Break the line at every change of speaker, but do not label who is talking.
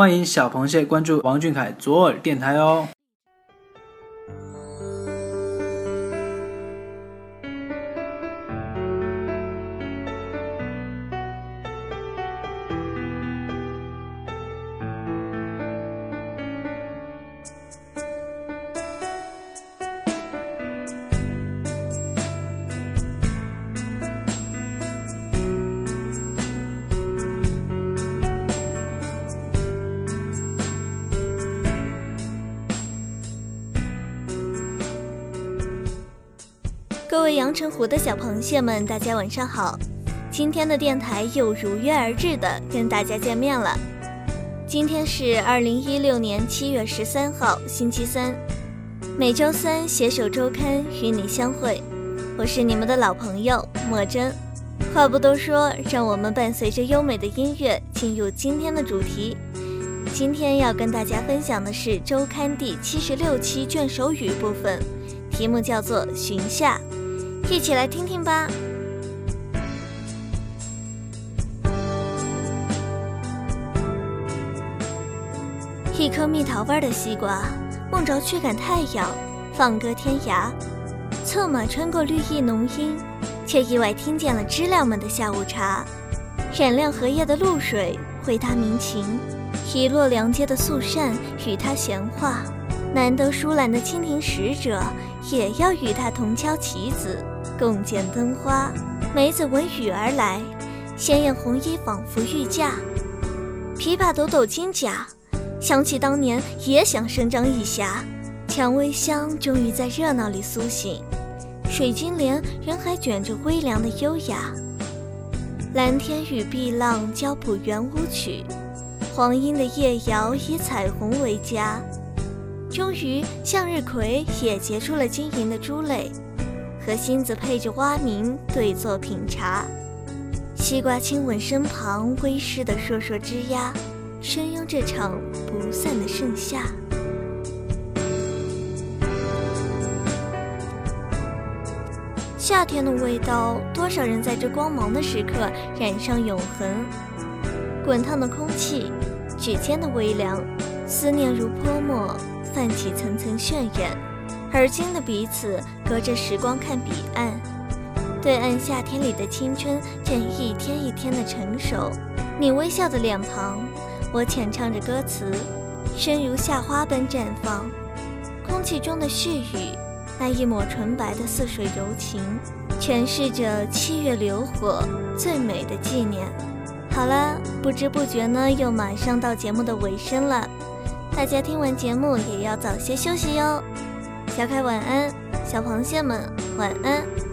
欢迎小螃蟹关注王俊凯左耳电台哦。
各位阳澄湖的小螃蟹们，大家晚上好！今天的电台又如约而至的跟大家见面了。今天是二零一六年七月十三号，星期三。每周三携手周刊与你相会，我是你们的老朋友莫真。话不多说，让我们伴随着优美的音乐进入今天的主题。今天要跟大家分享的是周刊第七十六期卷首语部分，题目叫做《寻夏》。一起来听听吧。一颗蜜桃味的西瓜，梦着驱赶太阳，放歌天涯。策马穿过绿意浓荫，却意外听见了知了们的下午茶。染亮荷叶的露水，回他鸣琴。遗落梁街的素扇，与他闲话。难得疏懒的蜻蜓使者，也要与他同敲棋子。共剪灯花，梅子闻雨而来，鲜艳红衣仿佛御驾，琵琶抖抖金甲，想起当年也想声张一侠。蔷薇香终于在热闹里苏醒，水晶帘仍还卷着微凉的优雅。蓝天与碧浪交谱圆舞曲，黄莺的夜摇以彩虹为家。终于，向日葵也结出了晶莹的珠泪。和星子配着蛙鸣对坐品茶，西瓜亲吻身旁微湿的烁烁枝桠，声拥这场不散的盛夏。夏天的味道，多少人在这光芒的时刻染上永恒。滚烫的空气，指尖的微凉，思念如泼墨，泛起层层渲染。而今的彼此，隔着时光看彼岸，对岸夏天里的青春正一天一天的成熟。你微笑的脸庞，我浅唱着歌词，声如夏花般绽放。空气中的絮语，那一抹纯白的似水柔情，诠释着七月流火最美的纪念。好了，不知不觉呢，又马上到节目的尾声了，大家听完节目也要早些休息哟。小凯晚安，小螃蟹们晚安。